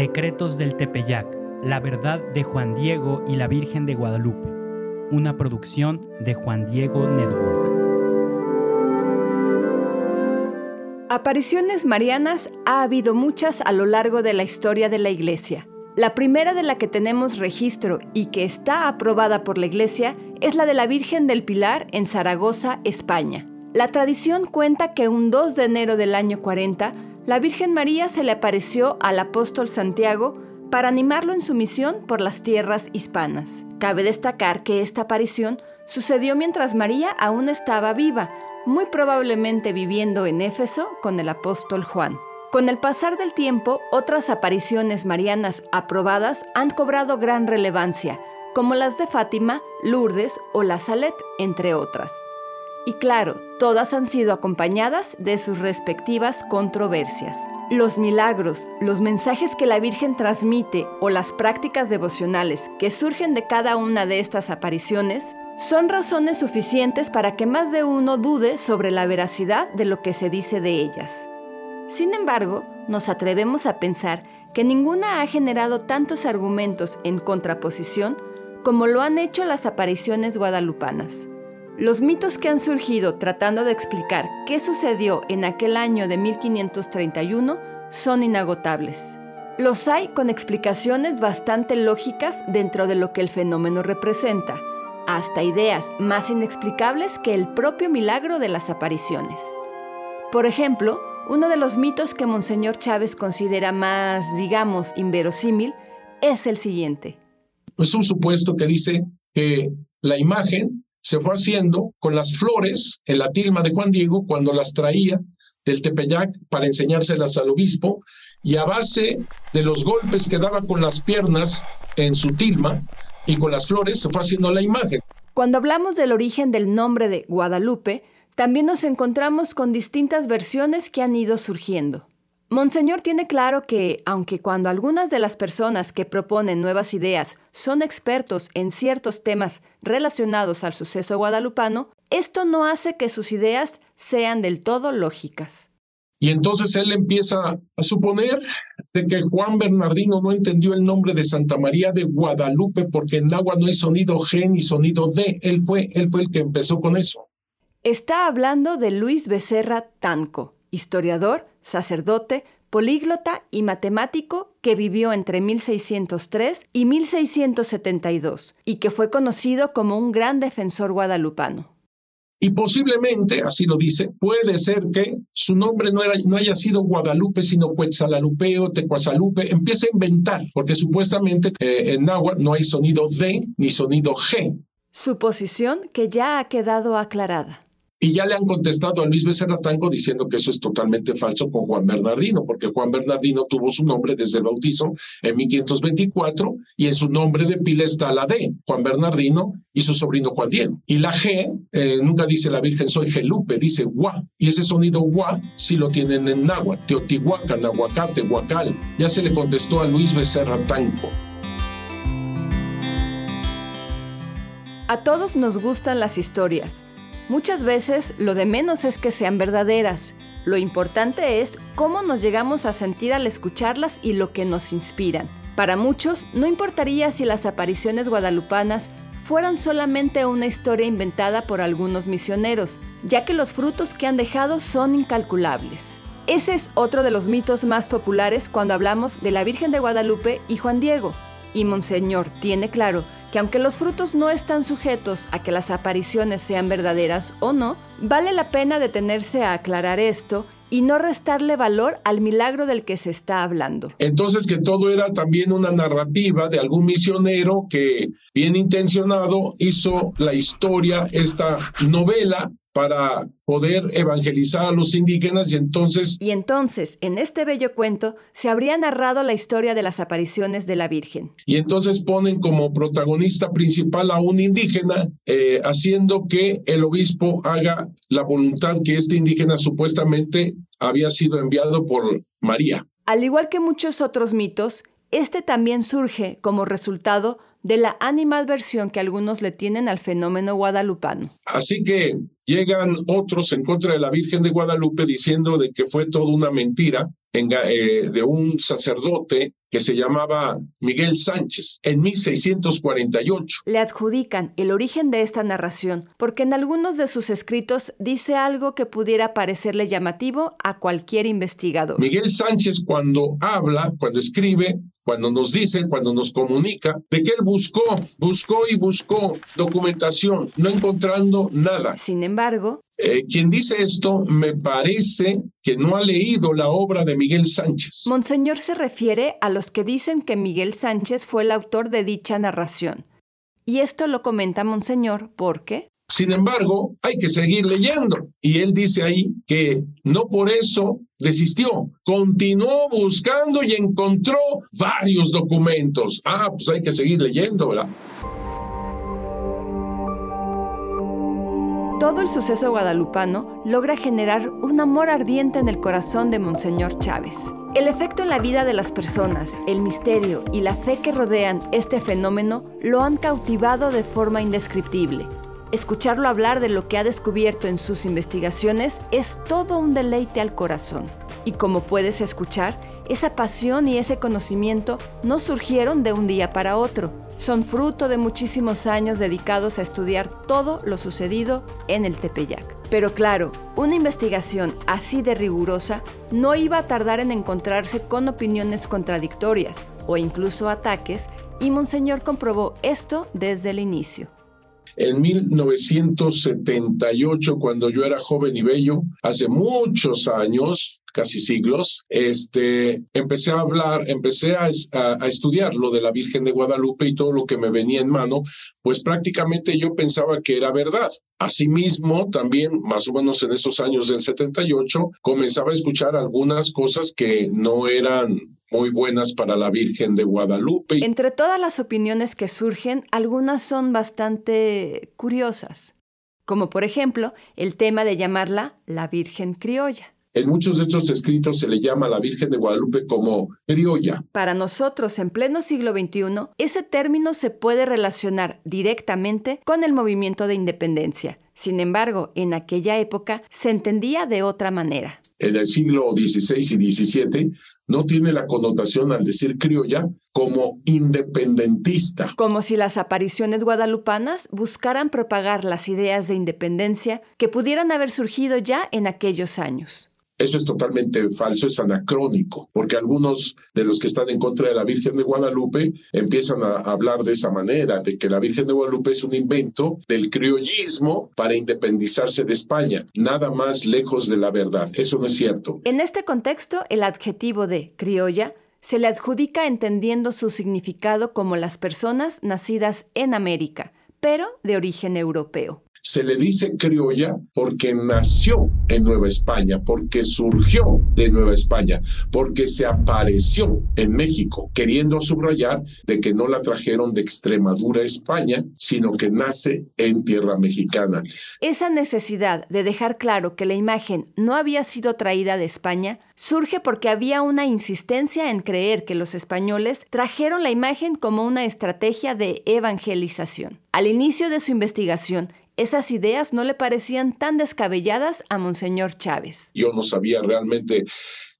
Secretos del Tepeyac, la verdad de Juan Diego y la Virgen de Guadalupe, una producción de Juan Diego Network. Apariciones marianas ha habido muchas a lo largo de la historia de la Iglesia. La primera de la que tenemos registro y que está aprobada por la Iglesia es la de la Virgen del Pilar en Zaragoza, España. La tradición cuenta que un 2 de enero del año 40, la Virgen María se le apareció al apóstol Santiago para animarlo en su misión por las tierras hispanas. Cabe destacar que esta aparición sucedió mientras María aún estaba viva, muy probablemente viviendo en Éfeso con el apóstol Juan. Con el pasar del tiempo, otras apariciones marianas aprobadas han cobrado gran relevancia, como las de Fátima, Lourdes o la Salet, entre otras. Y claro, todas han sido acompañadas de sus respectivas controversias. Los milagros, los mensajes que la Virgen transmite o las prácticas devocionales que surgen de cada una de estas apariciones son razones suficientes para que más de uno dude sobre la veracidad de lo que se dice de ellas. Sin embargo, nos atrevemos a pensar que ninguna ha generado tantos argumentos en contraposición como lo han hecho las apariciones guadalupanas. Los mitos que han surgido tratando de explicar qué sucedió en aquel año de 1531 son inagotables. Los hay con explicaciones bastante lógicas dentro de lo que el fenómeno representa, hasta ideas más inexplicables que el propio milagro de las apariciones. Por ejemplo, uno de los mitos que Monseñor Chávez considera más, digamos, inverosímil es el siguiente. Es un supuesto que dice que la imagen se fue haciendo con las flores en la tilma de Juan Diego cuando las traía del Tepeyac para enseñárselas al obispo y a base de los golpes que daba con las piernas en su tilma y con las flores se fue haciendo la imagen. Cuando hablamos del origen del nombre de Guadalupe, también nos encontramos con distintas versiones que han ido surgiendo. Monseñor tiene claro que, aunque cuando algunas de las personas que proponen nuevas ideas son expertos en ciertos temas relacionados al suceso guadalupano, esto no hace que sus ideas sean del todo lógicas. Y entonces él empieza a suponer de que Juan Bernardino no entendió el nombre de Santa María de Guadalupe porque en agua no hay sonido G ni sonido D. Él fue, él fue el que empezó con eso. Está hablando de Luis Becerra Tanco, historiador, sacerdote, políglota y matemático que vivió entre 1603 y 1672 y que fue conocido como un gran defensor guadalupano. Y posiblemente, así lo dice, puede ser que su nombre no, era, no haya sido Guadalupe, sino Cuetzalalupeo, Tecuazalupe. Empieza a inventar, porque supuestamente eh, en náhuatl no hay sonido D ni sonido G. Suposición que ya ha quedado aclarada. Y ya le han contestado a Luis Becerra Tango diciendo que eso es totalmente falso con Juan Bernardino, porque Juan Bernardino tuvo su nombre desde el bautizo en 1524 y en su nombre de pila está la D, Juan Bernardino y su sobrino Juan Diego. Y la G, eh, nunca dice la Virgen soy Gelupe, dice Gua. Y ese sonido Gua sí lo tienen en náhuatl, Teotihuacán, Aguacate, Huacal. Ya se le contestó a Luis Becerra Tanco. A todos nos gustan las historias Muchas veces lo de menos es que sean verdaderas, lo importante es cómo nos llegamos a sentir al escucharlas y lo que nos inspiran. Para muchos, no importaría si las apariciones guadalupanas fueran solamente una historia inventada por algunos misioneros, ya que los frutos que han dejado son incalculables. Ese es otro de los mitos más populares cuando hablamos de la Virgen de Guadalupe y Juan Diego. Y Monseñor tiene claro que aunque los frutos no están sujetos a que las apariciones sean verdaderas o no, vale la pena detenerse a aclarar esto y no restarle valor al milagro del que se está hablando. Entonces que todo era también una narrativa de algún misionero que bien intencionado hizo la historia, esta novela para poder evangelizar a los indígenas y entonces... Y entonces, en este bello cuento, se habría narrado la historia de las apariciones de la Virgen. Y entonces ponen como protagonista principal a un indígena, eh, haciendo que el obispo haga la voluntad que este indígena supuestamente había sido enviado por María. Al igual que muchos otros mitos, este también surge como resultado de la animadversión que algunos le tienen al fenómeno guadalupano. Así que llegan otros en contra de la Virgen de Guadalupe diciendo de que fue toda una mentira eh, de un sacerdote que se llamaba Miguel Sánchez en 1648. Le adjudican el origen de esta narración porque en algunos de sus escritos dice algo que pudiera parecerle llamativo a cualquier investigador. Miguel Sánchez cuando habla, cuando escribe, cuando nos dice, cuando nos comunica, de que él buscó, buscó y buscó documentación, no encontrando nada. Sin embargo, eh, quien dice esto me parece que no ha leído la obra de Miguel Sánchez. Monseñor se refiere a los que dicen que Miguel Sánchez fue el autor de dicha narración. Y esto lo comenta Monseñor porque... Sin embargo, hay que seguir leyendo. Y él dice ahí que no por eso desistió, continuó buscando y encontró varios documentos. Ah, pues hay que seguir leyendo, ¿verdad? Todo el suceso guadalupano logra generar un amor ardiente en el corazón de Monseñor Chávez. El efecto en la vida de las personas, el misterio y la fe que rodean este fenómeno lo han cautivado de forma indescriptible. Escucharlo hablar de lo que ha descubierto en sus investigaciones es todo un deleite al corazón. Y como puedes escuchar, esa pasión y ese conocimiento no surgieron de un día para otro, son fruto de muchísimos años dedicados a estudiar todo lo sucedido en el Tepeyac. Pero claro, una investigación así de rigurosa no iba a tardar en encontrarse con opiniones contradictorias o incluso ataques, y Monseñor comprobó esto desde el inicio. En 1978, cuando yo era joven y bello, hace muchos años, casi siglos, este, empecé a hablar, empecé a, a, estudiar lo de la Virgen de Guadalupe y todo lo que me venía en mano, pues prácticamente yo pensaba que era verdad. Asimismo, también más o menos en esos años del 78, comenzaba a escuchar algunas cosas que no eran muy buenas para la Virgen de Guadalupe. Entre todas las opiniones que surgen, algunas son bastante curiosas, como por ejemplo el tema de llamarla la Virgen criolla. En muchos de estos escritos se le llama a la Virgen de Guadalupe como criolla. Para nosotros, en pleno siglo XXI, ese término se puede relacionar directamente con el movimiento de independencia. Sin embargo, en aquella época se entendía de otra manera. En el siglo XVI y XVII no tiene la connotación al decir criolla como independentista. Como si las apariciones guadalupanas buscaran propagar las ideas de independencia que pudieran haber surgido ya en aquellos años. Eso es totalmente falso, es anacrónico, porque algunos de los que están en contra de la Virgen de Guadalupe empiezan a hablar de esa manera, de que la Virgen de Guadalupe es un invento del criollismo para independizarse de España, nada más lejos de la verdad. Eso no es cierto. En este contexto, el adjetivo de criolla se le adjudica entendiendo su significado como las personas nacidas en América, pero de origen europeo. Se le dice criolla porque nació en Nueva España, porque surgió de Nueva España, porque se apareció en México, queriendo subrayar de que no la trajeron de Extremadura, España, sino que nace en tierra mexicana. Esa necesidad de dejar claro que la imagen no había sido traída de España surge porque había una insistencia en creer que los españoles trajeron la imagen como una estrategia de evangelización. Al inicio de su investigación, esas ideas no le parecían tan descabelladas a Monseñor Chávez. Yo no sabía realmente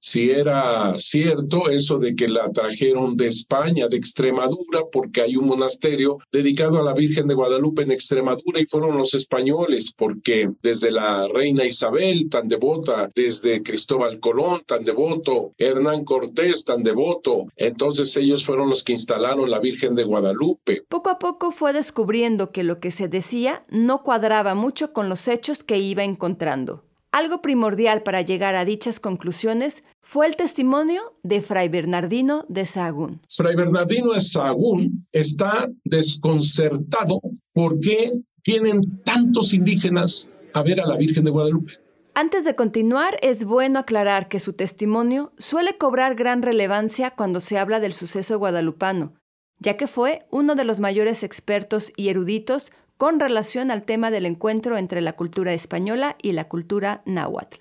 si era cierto eso de que la trajeron de España, de Extremadura, porque hay un monasterio dedicado a la Virgen de Guadalupe en Extremadura y fueron los españoles, porque desde la reina Isabel tan devota, desde Cristóbal Colón tan devoto, Hernán Cortés tan devoto, entonces ellos fueron los que instalaron la Virgen de Guadalupe. Poco a poco fue descubriendo que lo que se decía no cuadraba mucho con los hechos que iba encontrando. Algo primordial para llegar a dichas conclusiones fue el testimonio de Fray Bernardino de Sahagún. Fray Bernardino de Sahagún está desconcertado porque tienen tantos indígenas a ver a la Virgen de Guadalupe. Antes de continuar, es bueno aclarar que su testimonio suele cobrar gran relevancia cuando se habla del suceso guadalupano, ya que fue uno de los mayores expertos y eruditos con relación al tema del encuentro entre la cultura española y la cultura náhuatl.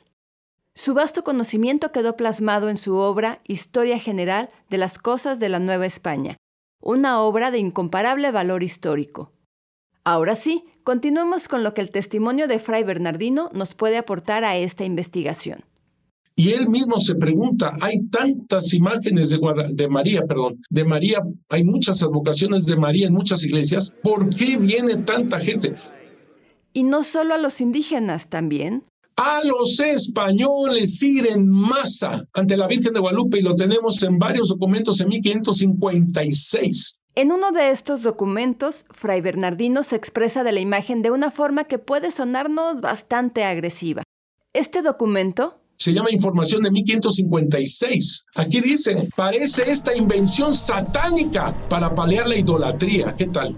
Su vasto conocimiento quedó plasmado en su obra Historia General de las Cosas de la Nueva España, una obra de incomparable valor histórico. Ahora sí, continuemos con lo que el testimonio de Fray Bernardino nos puede aportar a esta investigación. Y él mismo se pregunta, hay tantas imágenes de, de María, perdón, de María, hay muchas advocaciones de María en muchas iglesias, ¿por qué viene tanta gente? Y no solo a los indígenas, también a los españoles ir en masa ante la Virgen de Guadalupe y lo tenemos en varios documentos en 1556. En uno de estos documentos, Fray Bernardino se expresa de la imagen de una forma que puede sonarnos bastante agresiva. Este documento se llama Información de 1556. Aquí dice, parece esta invención satánica para paliar la idolatría. ¿Qué tal?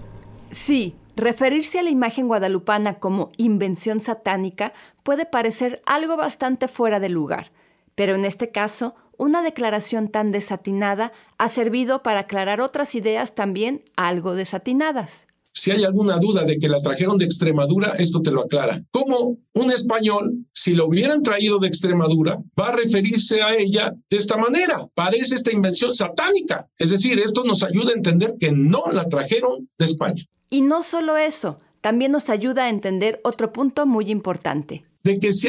Sí, referirse a la imagen guadalupana como invención satánica puede parecer algo bastante fuera de lugar, pero en este caso una declaración tan desatinada ha servido para aclarar otras ideas también algo desatinadas. Si hay alguna duda de que la trajeron de Extremadura, esto te lo aclara. Como un español, si lo hubieran traído de Extremadura, va a referirse a ella de esta manera. Parece esta invención satánica. Es decir, esto nos ayuda a entender que no la trajeron de España. Y no solo eso, también nos ayuda a entender otro punto muy importante de que si,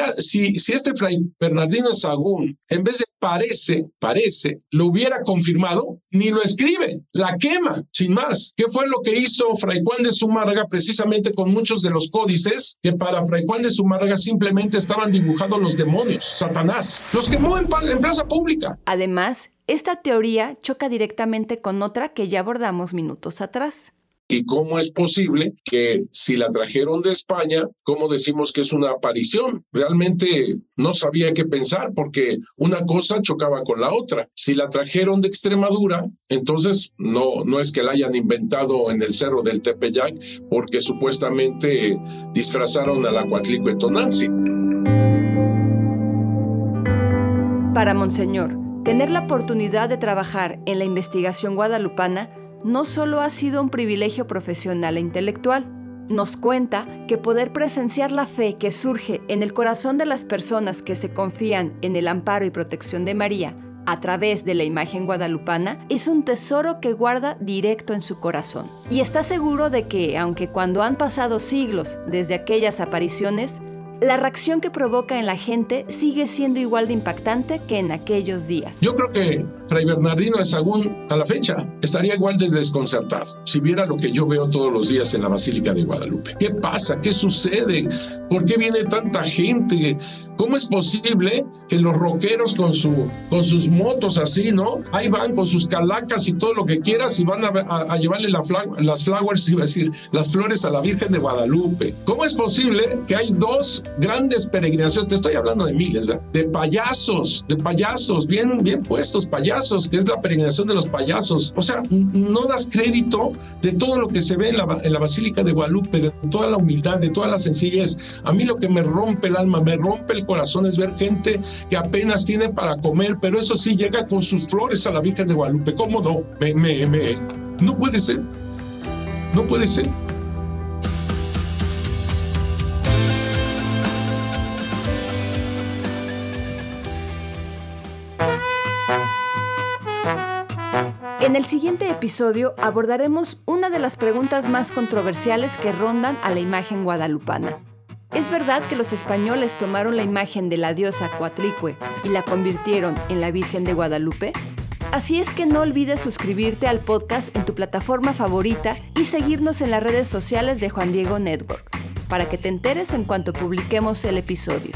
este fray Bernardino Sagún, en vez de parece, parece, lo hubiera confirmado, ni lo escribe, la quema, sin más. ¿Qué fue lo que hizo fray Juan de Zumárraga precisamente con muchos de los códices que para fray Juan de Zumárraga simplemente estaban dibujados los demonios, Satanás? Los quemó en plaza pública. Además, esta teoría choca directamente con otra que ya abordamos minutos atrás. ¿Y cómo es posible que si la trajeron de España, cómo decimos que es una aparición? Realmente no sabía qué pensar porque una cosa chocaba con la otra. Si la trajeron de Extremadura, entonces no, no es que la hayan inventado en el cerro del Tepeyac porque supuestamente disfrazaron a la Tonanzi. Para Monseñor, tener la oportunidad de trabajar en la investigación guadalupana no solo ha sido un privilegio profesional e intelectual, nos cuenta que poder presenciar la fe que surge en el corazón de las personas que se confían en el amparo y protección de María a través de la imagen guadalupana es un tesoro que guarda directo en su corazón. Y está seguro de que, aunque cuando han pasado siglos desde aquellas apariciones, la reacción que provoca en la gente sigue siendo igual de impactante que en aquellos días. Yo creo que Fray Bernardino de Sagún, a la fecha, estaría igual de desconcertado si viera lo que yo veo todos los días en la Basílica de Guadalupe. ¿Qué pasa? ¿Qué sucede? ¿Por qué viene tanta gente? ¿Cómo es posible que los rockeros con, su, con sus motos así, ¿no? Ahí van con sus calacas y todo lo que quieras y van a, llevarle la las flowers, iba a decir, las flores a la Virgen de Guadalupe. ¿Cómo es posible que hay dos grandes peregrinaciones? Te estoy hablando de miles, ¿verdad? De payasos, de payasos, bien, bien puestos payasos, que es la peregrinación de los payasos. O sea, no das crédito de todo lo que se ve en la, en la Basílica de Guadalupe, de toda la humildad, de toda la sencillez. A mí lo que me rompe el alma, me rompe el corazón es ver gente que apenas tiene para comer, pero eso sí llega con sus flores a la Virgen de Guadalupe. ¿Cómo no? Me, me, me. No puede ser. No puede ser. En el siguiente episodio abordaremos una de las preguntas más controversiales que rondan a la imagen guadalupana. ¿Es verdad que los españoles tomaron la imagen de la diosa Coatlicue y la convirtieron en la Virgen de Guadalupe? Así es que no olvides suscribirte al podcast en tu plataforma favorita y seguirnos en las redes sociales de Juan Diego Network para que te enteres en cuanto publiquemos el episodio.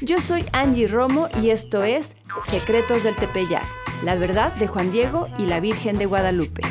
Yo soy Angie Romo y esto es Secretos del Tepeyac, la verdad de Juan Diego y la Virgen de Guadalupe.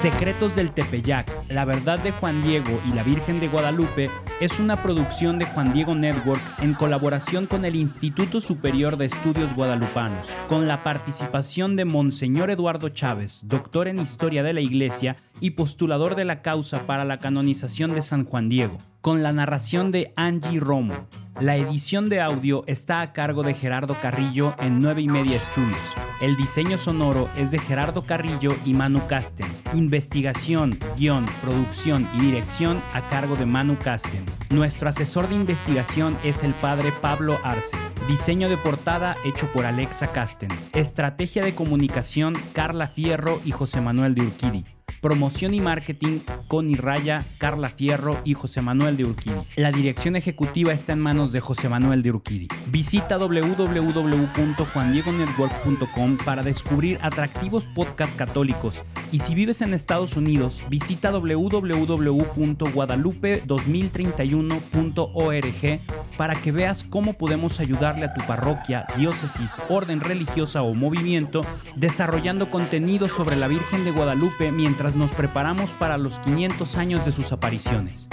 Secretos del Tepeyac, La verdad de Juan Diego y la Virgen de Guadalupe es una producción de Juan Diego Network en colaboración con el Instituto Superior de Estudios Guadalupanos, con la participación de Monseñor Eduardo Chávez, doctor en Historia de la Iglesia y postulador de la causa para la canonización de San Juan Diego, con la narración de Angie Romo. La edición de audio está a cargo de Gerardo Carrillo en 9 y media Studios. El diseño sonoro es de Gerardo Carrillo y Manu Casten. Investigación, guion, producción y dirección a cargo de Manu Casten. Nuestro asesor de investigación es el padre Pablo Arce. Diseño de portada hecho por Alexa Casten. Estrategia de comunicación Carla Fierro y José Manuel de Urquidi. Promoción y marketing, Connie Raya, Carla Fierro y José Manuel de Urquidi. La dirección ejecutiva está en manos de José Manuel de Urquidi. Visita www.juandiegonetwork.com para descubrir atractivos podcasts católicos. Y si vives en Estados Unidos, visita www.guadalupe2031.org para que veas cómo podemos ayudarle a tu parroquia, diócesis, orden religiosa o movimiento desarrollando contenido sobre la Virgen de Guadalupe nos preparamos para los 500 años de sus apariciones.